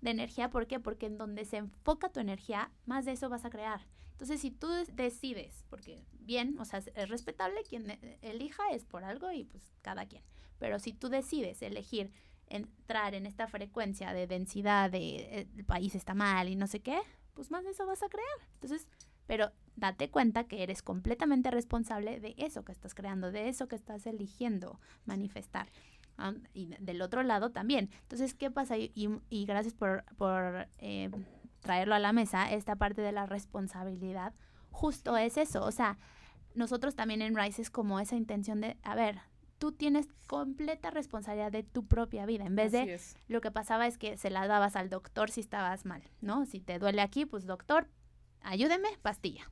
de energía, ¿por qué? Porque en donde se enfoca tu energía, más de eso vas a crear. Entonces, si tú des- decides, porque bien, o sea, es- es respetable quien e- elija, es por algo y pues cada quien. Pero si tú decides elegir entrar en esta frecuencia de densidad de eh, el país está mal y no sé qué, pues más de eso vas a crear. Entonces, pero date cuenta que eres completamente responsable de eso que estás creando, de eso que estás eligiendo manifestar. Y del otro lado también. Entonces, ¿qué pasa? Y, y gracias por, por eh, traerlo a la mesa, esta parte de la responsabilidad, justo es eso. O sea, nosotros también en Rise es como esa intención de, a ver, tú tienes completa responsabilidad de tu propia vida. En vez de lo que pasaba es que se la dabas al doctor si estabas mal, ¿no? Si te duele aquí, pues doctor, ayúdeme, pastilla.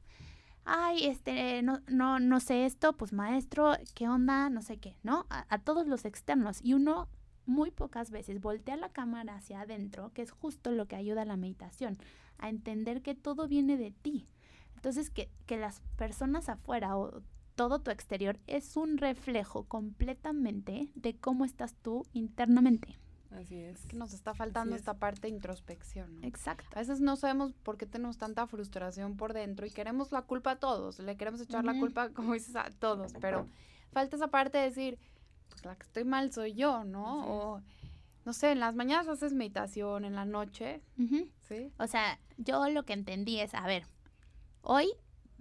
Ay, este, no, no, no sé esto, pues maestro, ¿qué onda? No sé qué, ¿no? A, a todos los externos. Y uno muy pocas veces voltea la cámara hacia adentro, que es justo lo que ayuda a la meditación, a entender que todo viene de ti. Entonces, que, que las personas afuera o todo tu exterior es un reflejo completamente de cómo estás tú internamente. Así es. que nos está faltando esta parte de introspección. Exacto. A veces no sabemos por qué tenemos tanta frustración por dentro y queremos la culpa a todos. Le queremos echar la culpa, como dices, a todos. Pero falta esa parte de decir, pues la que estoy mal soy yo, ¿no? O, no sé, en las mañanas haces meditación, en la noche. ¿Sí? O sea, yo lo que entendí es, a ver, hoy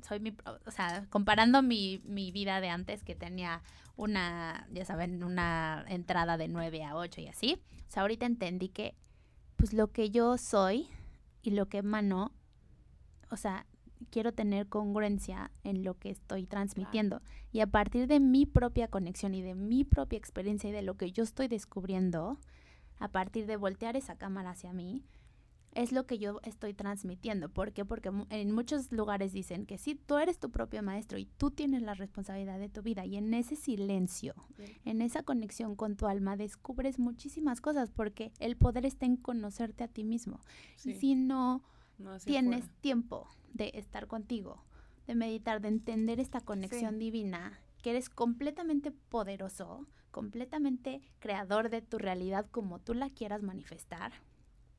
soy mi, o sea, comparando mi, mi vida de antes que tenía una, ya saben, una entrada de 9 a 8 y así. O sea, ahorita entendí que, pues lo que yo soy y lo que emano, o sea, quiero tener congruencia en lo que estoy transmitiendo. Y a partir de mi propia conexión y de mi propia experiencia y de lo que yo estoy descubriendo, a partir de voltear esa cámara hacia mí, es lo que yo estoy transmitiendo. ¿Por qué? Porque en muchos lugares dicen que sí, tú eres tu propio maestro y tú tienes la responsabilidad de tu vida. Y en ese silencio, en esa conexión con tu alma, descubres muchísimas cosas porque el poder está en conocerte a ti mismo. Y si no, tienes tiempo de estar contigo, de meditar, de entender esta conexión divina, que eres completamente poderoso, completamente creador de tu realidad como tú la quieras manifestar,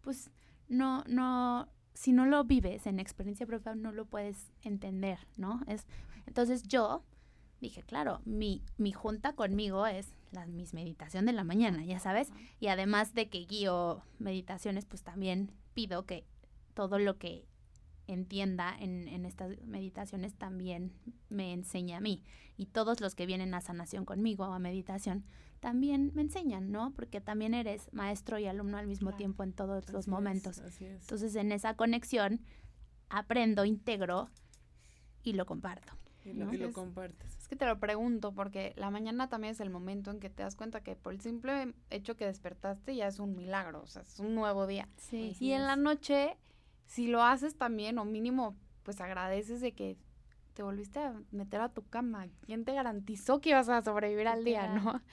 pues no, no, si no lo vives en experiencia propia, no lo puedes entender, ¿no? Es, entonces yo dije, claro, mi, mi junta conmigo es la mis meditación de la mañana, ya sabes, y además de que guío meditaciones, pues también pido que todo lo que entienda en, en, estas meditaciones también me enseña a mí. Y todos los que vienen a sanación conmigo o a meditación también me enseñan, ¿no? Porque también eres maestro y alumno al mismo tiempo en todos los momentos. Entonces en esa conexión aprendo, integro y lo comparto. Y lo, compartes. Es que te lo pregunto porque la mañana también es el momento en que te das cuenta que por el simple hecho que despertaste ya es un milagro, o sea, es un nuevo día. Sí. Y en la noche si lo haces también, o mínimo, pues agradeces de que te volviste a meter a tu cama. ¿Quién te garantizó que ibas a sobrevivir al día, no?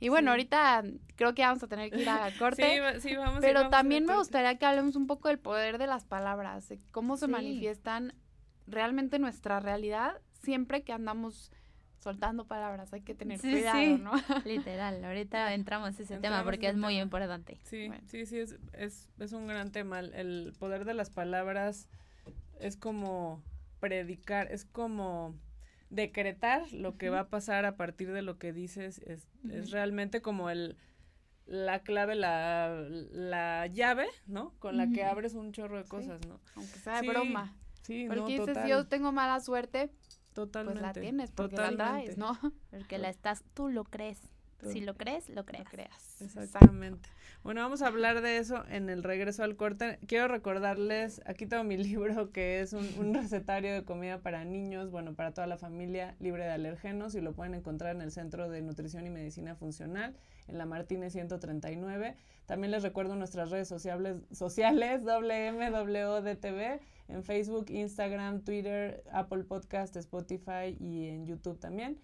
Y bueno, ahorita creo que vamos a tener que ir a corte. sí, sí, vamos. Pero también me gustaría que hablemos un poco del poder de las palabras, de cómo se manifiestan realmente nuestra realidad siempre que andamos soltando palabras, hay que tener cuidado, ¿no? Literal, ahorita entramos en ese tema porque es muy importante. Sí, sí, sí, es, es, es un gran tema. El poder de las palabras es como predicar, es como decretar lo que va a pasar a partir de lo que dices, es, es realmente como el la clave, la, la llave, ¿no? Con la que abres un chorro de cosas, ¿no? Aunque sea de broma. Sí, Porque no, dices, yo tengo mala suerte, Totalmente. Pues la tienes, porque la traes, ¿no? Porque la estás, tú lo crees. Si lo crees, lo creas. Exactamente. Bueno, vamos a hablar de eso en el regreso al corte. Quiero recordarles, aquí tengo mi libro que es un, un, recetario de comida para niños, bueno, para toda la familia, libre de alergenos y lo pueden encontrar en el Centro de Nutrición y Medicina Funcional, en la Martínez 139. También les recuerdo nuestras redes sociales, sociales WMWDTV, en Facebook, Instagram, Twitter, Apple Podcast, Spotify y en YouTube también.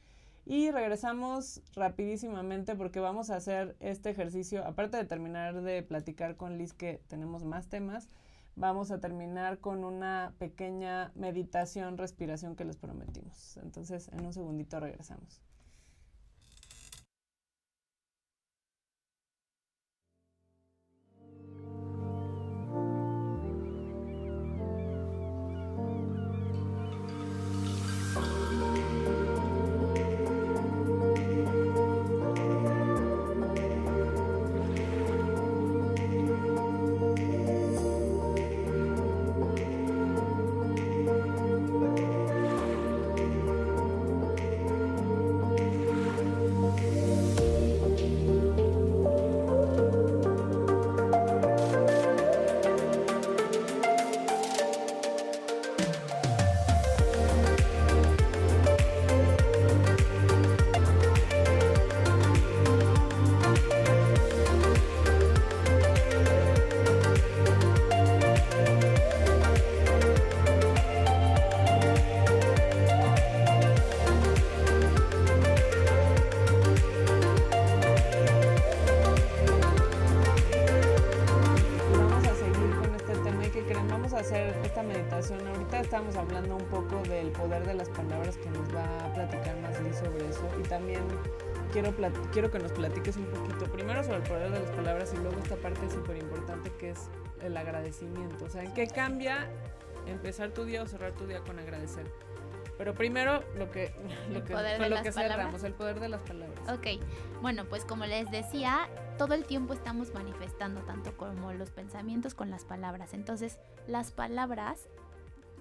Y regresamos rapidísimamente porque vamos a hacer este ejercicio, aparte de terminar de platicar con Liz que tenemos más temas, vamos a terminar con una pequeña meditación, respiración que les prometimos. Entonces, en un segundito regresamos. Poder de las palabras que nos va a platicar más Liz sobre eso y también quiero, quiero que nos platiques un poquito primero sobre el poder de las palabras y luego esta parte súper importante que es el agradecimiento. O sea, ¿en qué cambia empezar tu día o cerrar tu día con agradecer? Pero primero lo que, lo que, lo que cerramos, el poder de las palabras. Ok, bueno, pues como les decía, todo el tiempo estamos manifestando tanto como los pensamientos con las palabras. Entonces, las palabras,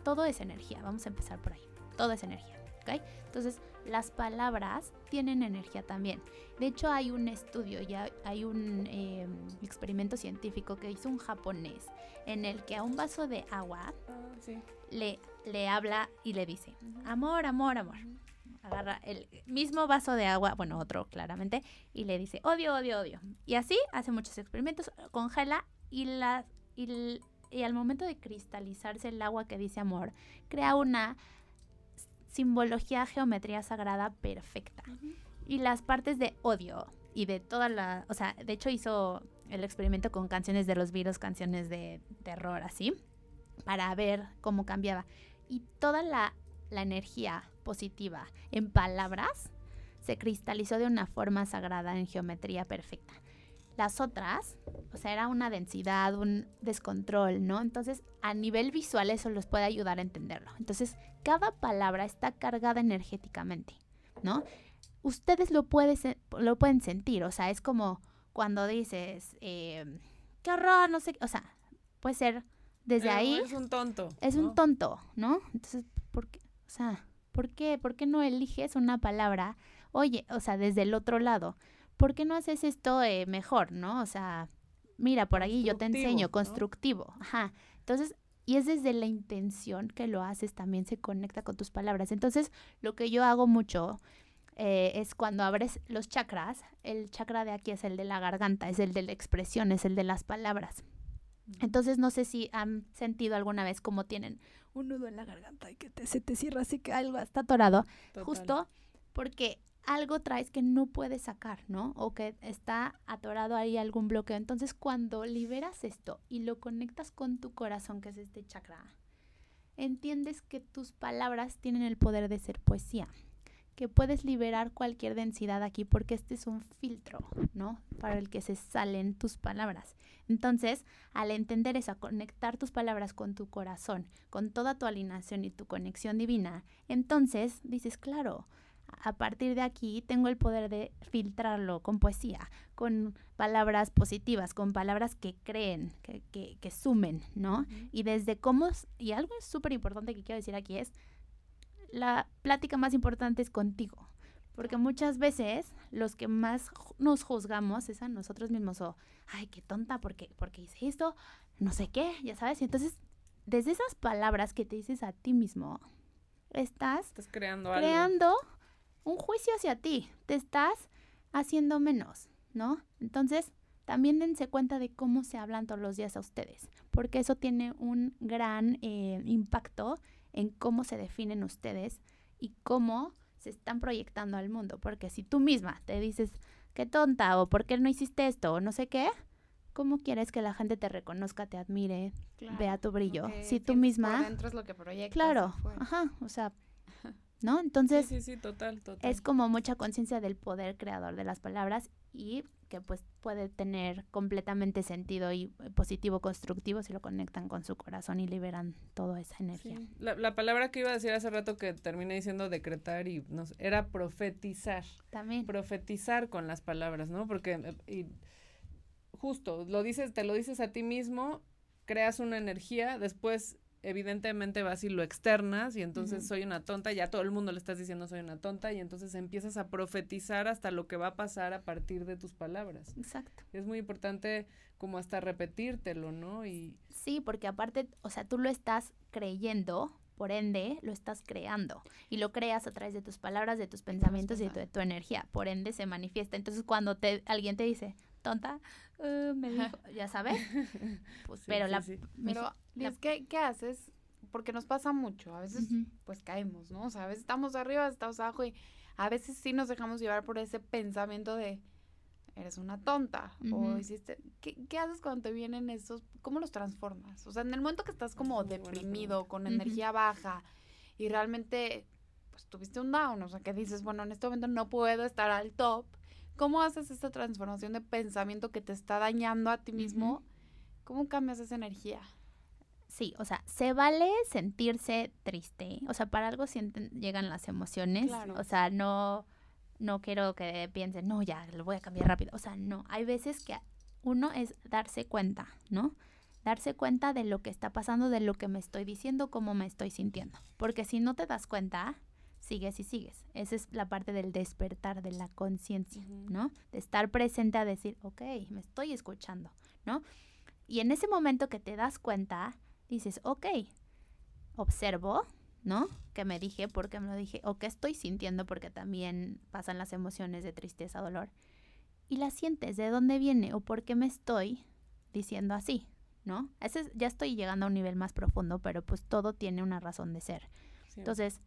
todo es energía, vamos a empezar por ahí, todo es energía. ¿ok? Entonces, las palabras tienen energía también. De hecho, hay un estudio, ya hay un em, experimento científico que hizo un japonés en el que a un vaso de agua ah, le, le habla y le dice, amor, amor, amor. Agarra el mismo vaso de agua, bueno, otro claramente, y le dice, odio, odio, odio. Y así hace muchos experimentos, congela y, la, y, y al momento de cristalizarse el agua que dice amor, crea una simbología, geometría sagrada perfecta. Y las partes de odio y de toda la, o sea, de hecho hizo el experimento con canciones de los virus, canciones de terror, así, para ver cómo cambiaba. Y toda la, la energía positiva en palabras se cristalizó de una forma sagrada en geometría perfecta. Las otras, o sea, era una densidad, un descontrol, ¿no? Entonces, a nivel visual eso los puede ayudar a entenderlo. Entonces, cada palabra está cargada energéticamente, ¿no? Ustedes lo, lo pueden sentir, o sea, es como cuando dices, eh, qué horror, no sé, o sea, puede ser desde ahí. Es un tonto. Es un tonto, ¿no? Entonces, ¿por qué? O sea, ¿por qué? ¿Por qué no eliges una palabra? Oye, o sea, desde el otro lado. ¿Por qué no haces esto eh, mejor, no? O sea, mira, por ahí yo te enseño, constructivo. Ajá. Entonces, y es desde la intención que lo haces, también se conecta con tus palabras. Entonces, lo que yo hago mucho eh, es cuando abres los chakras, el chakra de aquí es el de la garganta, es el de la expresión, es el de las palabras. Entonces, no sé si han sentido alguna vez cómo tienen un nudo en la garganta y que te, se te cierra así que algo está atorado. Justo porque algo traes que no puedes sacar, ¿no? O que está atorado ahí algún bloqueo. Entonces, cuando liberas esto y lo conectas con tu corazón, que es este chakra, entiendes que tus palabras tienen el poder de ser poesía, que puedes liberar cualquier densidad aquí porque este es un filtro, ¿no? Para el que se salen tus palabras. Entonces, al entender eso, conectar tus palabras con tu corazón, con toda tu alineación y tu conexión divina, entonces dices, claro, a partir de aquí tengo el poder de filtrarlo con poesía, con palabras positivas, con palabras que creen, que, que, sumen, ¿no? Y desde cómo, y algo súper importante que quiero decir aquí es, la plática más importante es contigo. Porque muchas veces los que más nos juzgamos es a nosotros mismos o, ay, qué tonta, porque, porque hice esto, no sé qué, ya sabes. Y entonces, desde esas palabras que te dices a ti mismo, estás, estás creando, creando algo un juicio hacia ti, te estás haciendo menos, ¿no? Entonces, también dense cuenta de cómo se hablan todos los días a ustedes, porque eso tiene un gran eh, impacto en cómo se definen ustedes y cómo se están proyectando al mundo, porque si tú misma te dices, qué tonta, o por qué no hiciste esto, o no sé qué, ¿cómo quieres que la gente te reconozca, te admire, vea tu brillo? Si tú misma... Por es lo que proyectas. Claro, ajá, o sea, ¿no? Entonces, sí, sí, total, total. es como mucha conciencia del poder creador de las palabras y que pues puede tener completamente sentido y eh, positivo, constructivo si lo conectan con su corazón y liberan toda esa energía. La, la, palabra que iba a decir hace rato que terminé diciendo decretar y nos era profetizar. También. Profetizar con las palabras, ¿no? Porque eh, y justo, lo dices, te lo dices a ti mismo, creas una energía, después evidentemente vas y lo externas y entonces soy una tonta, ya todo el mundo le estás diciendo soy una tonta y entonces empiezas a profetizar hasta lo que va a pasar a partir de tus palabras. Exacto. Es muy importante como hasta repetírtelo, ¿no? Y Sí, porque aparte, o sea, tú lo estás creyendo, por ende, lo estás creando y lo creas a través de tus palabras, de tus pensamientos y de tu, energía. Por ende, se manifiesta. Entonces, cuando te, alguien te dice, tonta, uh, me dijo, ya sabes, pues, pero la... Pero, ¿qué, ¿qué haces? Porque nos pasa mucho, a veces pues caemos, ¿no? O sea, a veces estamos arriba, estamos abajo y a veces sí nos dejamos llevar por ese pensamiento de eres una tonta o hiciste ¿qué, qué haces cuando te vienen esos cómo los transformas o sea en el momento que estás como Es deprimido con energía baja y realmente pues tuviste un down o sea que dices bueno en este momento no puedo estar al top cómo haces esta transformación de pensamiento que te está dañando a ti mismo cómo cambias esa energía Sí, o sea, se vale sentirse triste. O sea, para algo sienten, llegan las emociones. Claro. O sea, no, no quiero que piensen, no, ya, lo voy a cambiar rápido. O sea, no. Hay veces que uno es darse cuenta, ¿no? Darse cuenta de lo que está pasando, de lo que me estoy diciendo, cómo me estoy sintiendo. Porque si no te das cuenta, sigues y sigues. Esa es la parte del despertar de la conciencia. ¿no? De estar presente a decir, ok, me estoy escuchando, ¿no? Y en ese momento que te das cuenta, dices, ok, observo, ¿no? Que me dije, por qué me lo dije, o qué estoy sintiendo, porque también pasan las emociones de tristeza, dolor. Y las sientes, ¿de dónde viene o por qué me estoy diciendo así, ¿no? Ese es- ya estoy llegando a un nivel más profundo, pero pues todo tiene una razón de ser. Sí. Entonces,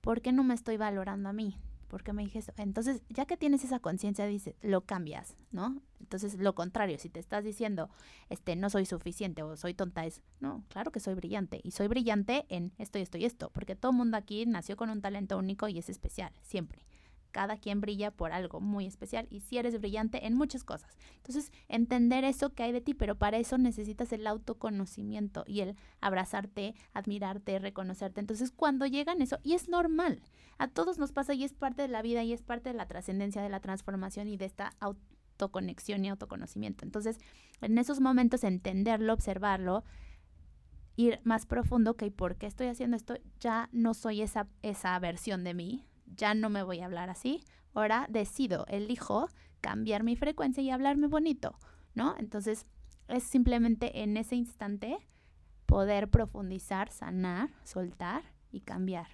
¿por qué no me estoy valorando a mí? ¿Por qué me dije eso? Entonces, ya que tienes esa conciencia, dices, lo cambias, ¿no? Entonces, lo contrario, si te estás diciendo, este, no soy suficiente o soy tonta, es, no, claro que soy brillante. Y soy brillante en esto y esto y esto, porque todo mundo aquí nació con un talento único y es especial, siempre. Cada quien brilla por algo muy especial y si eres brillante en muchas cosas. Entonces, entender eso que hay de ti, pero para eso necesitas el autoconocimiento y el abrazarte, admirarte, reconocerte. Entonces, cuando llegan eso, y es normal, a todos nos pasa y es parte de la vida y es parte de la trascendencia, de la transformación y de esta autoconexión y autoconocimiento. Entonces, en esos momentos, entenderlo, observarlo, ir más profundo, que ¿por qué estoy haciendo esto? Ya no soy esa, esa versión de mí, ya no me voy a hablar así, ahora decido, elijo cambiar mi frecuencia y hablarme bonito, ¿no? Entonces, es simplemente en ese instante poder profundizar, sanar, soltar y cambiar.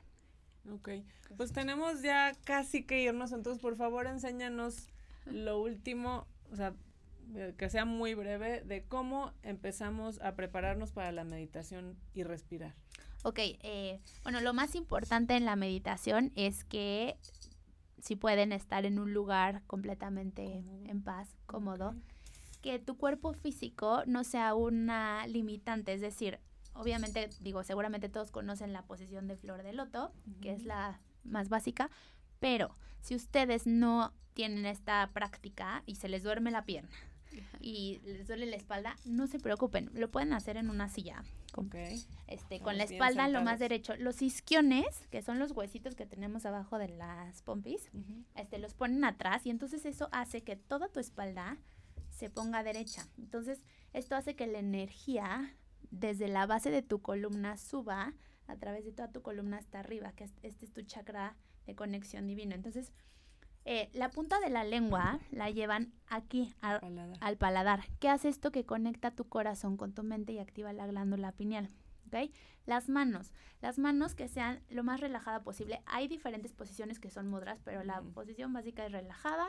Ok, pues tenemos ya casi que irnos, entonces por favor enséñanos lo último, o sea, eh, que sea muy breve, de cómo empezamos a prepararnos para la meditación y respirar. Ok, eh, bueno, lo más importante en la meditación es que si pueden estar en un lugar completamente Cómodo. en paz, cómodo, que tu cuerpo físico no sea una limitante, es decir, obviamente, digo, seguramente todos conocen la posición de flor de loto, que es la más básica, pero si ustedes no tienen esta práctica y se les duerme la pierna y les duele la espalda, no se preocupen, lo pueden hacer en una silla, con, este, con la espalda lo más derecho. Los isquiones, que son los huesitos que tenemos abajo de las pompis, este, los ponen atrás y entonces eso hace que toda tu espalda se ponga derecha. Entonces, esto hace que la energía desde la base de tu columna suba a través de toda tu columna hasta arriba, que es- este es tu chakra de conexión divina. Entonces, eh, la punta de la lengua la llevan aquí paladar. al paladar. ¿Qué hace esto que conecta tu corazón con tu mente y activa la glándula pineal? Las manos. Las manos que sean lo más relajada posible. Hay diferentes posiciones que son mudras, pero la posición básica es relajada.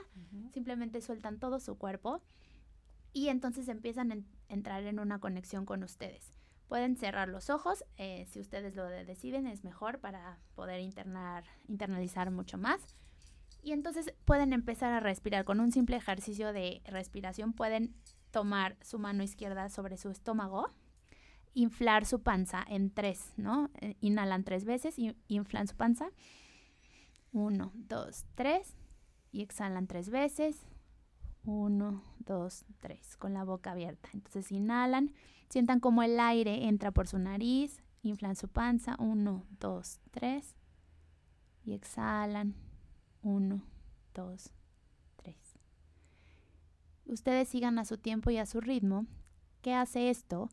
Simplemente sueltan todo su cuerpo y entonces empiezan a en- entrar en una conexión con ustedes. Pueden cerrar los ojos, eh, si ustedes lo de- deciden es mejor para poder internar, internalizar mucho más. Y entonces pueden empezar a respirar con un simple ejercicio de respiración. Pueden tomar su mano izquierda sobre su estómago, inflar su panza en tres, ¿no? Eh, Inhalan tres veces y inflan su panza. Uno, dos, tres. Y exhalan tres veces. Uno, dos, tres. Con la boca abierta. Entonces inhalan. Sientan como el aire entra por su nariz. Inflan su panza. Uno, dos, tres. Y exhalan. Uno, dos, tres. Ustedes sigan a su tiempo y a su ritmo. ¿Qué hace esto?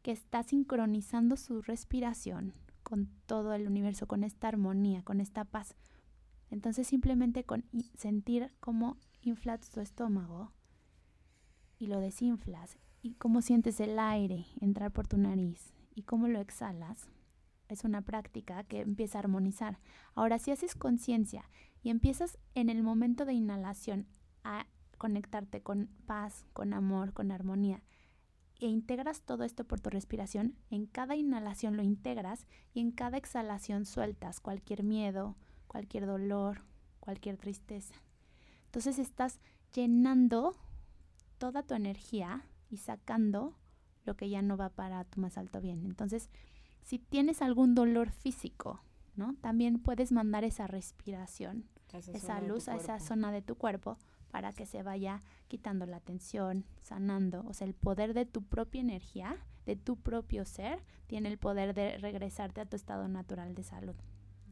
Que está sincronizando su respiración con todo el universo, con esta armonía, con esta paz. Entonces simplemente con sentir cómo inflas tu estómago y lo desinflas y cómo sientes el aire entrar por tu nariz y cómo lo exhalas, es una práctica que empieza a armonizar. Ahora, si haces conciencia y empiezas en el momento de inhalación a conectarte con paz, con amor, con armonía, e integras todo esto por tu respiración, en cada inhalación lo integras y en cada exhalación sueltas cualquier miedo, cualquier dolor, cualquier tristeza. Entonces estás llenando toda tu energía y sacando lo que ya no va para tu más alto bien. Entonces, si tienes algún dolor físico, ¿no? También puedes mandar esa respiración, esa luz a esa zona de tu cuerpo para que se vaya quitando la tensión, sanando. O sea, el poder de tu propia energía, de tu propio ser, tiene el poder de regresarte a tu estado natural de salud.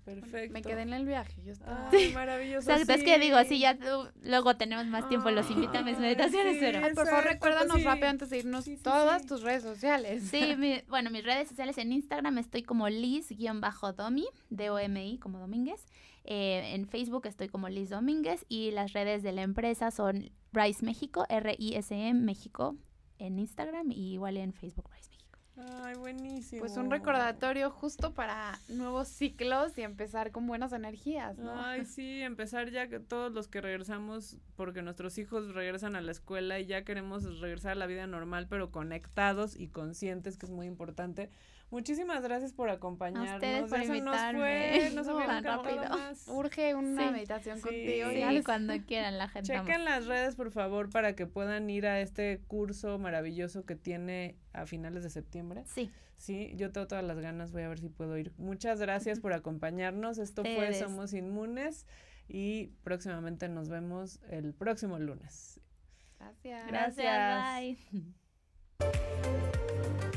Perfecto. Me quedé en el viaje. Yo estaba... Ay, maravilloso. Exacto, es que digo, si ya tú, luego tenemos más tiempo, los invito a mis meditaciones, sí, pero... Ay, por favor, Exacto, recuérdanos sí. rápido antes de irnos Sí, sí, todas sí. tus redes sociales. Sí, mi- bueno, mis redes sociales en Instagram estoy como Liz-Domi, D-O-M-I como Domínguez. Eh, en Facebook estoy como Liz Domínguez y las redes de la empresa son Rice México, R-I-S-M México en Instagram y igual en Facebook Rice México. Ay, buenísimo. Pues un recordatorio justo para nuevos ciclos y empezar con buenas energías, ¿no? Ay, sí, empezar ya que todos los que regresamos, porque nuestros hijos regresan a la escuela y ya queremos regresar a la vida normal, pero conectados y conscientes, que es muy importante. Muchísimas gracias por acompañarnos. ustedes por se nos fue, no, se No, habían tan rápido. más. Urge una Sí. meditación Sí. contigo. Sí, cuando quieran la gente. Chequen las redes, por favor, para que puedan ir a este curso maravilloso que tiene a finales de septiembre. Sí, Sí, yo tengo todas las ganas, voy a ver si puedo ir. Muchas gracias por acompañarnos. Esto fue. Somos Inmunes y próximamente nos vemos el próximo lunes. Gracias. gracias, Gracias. bye.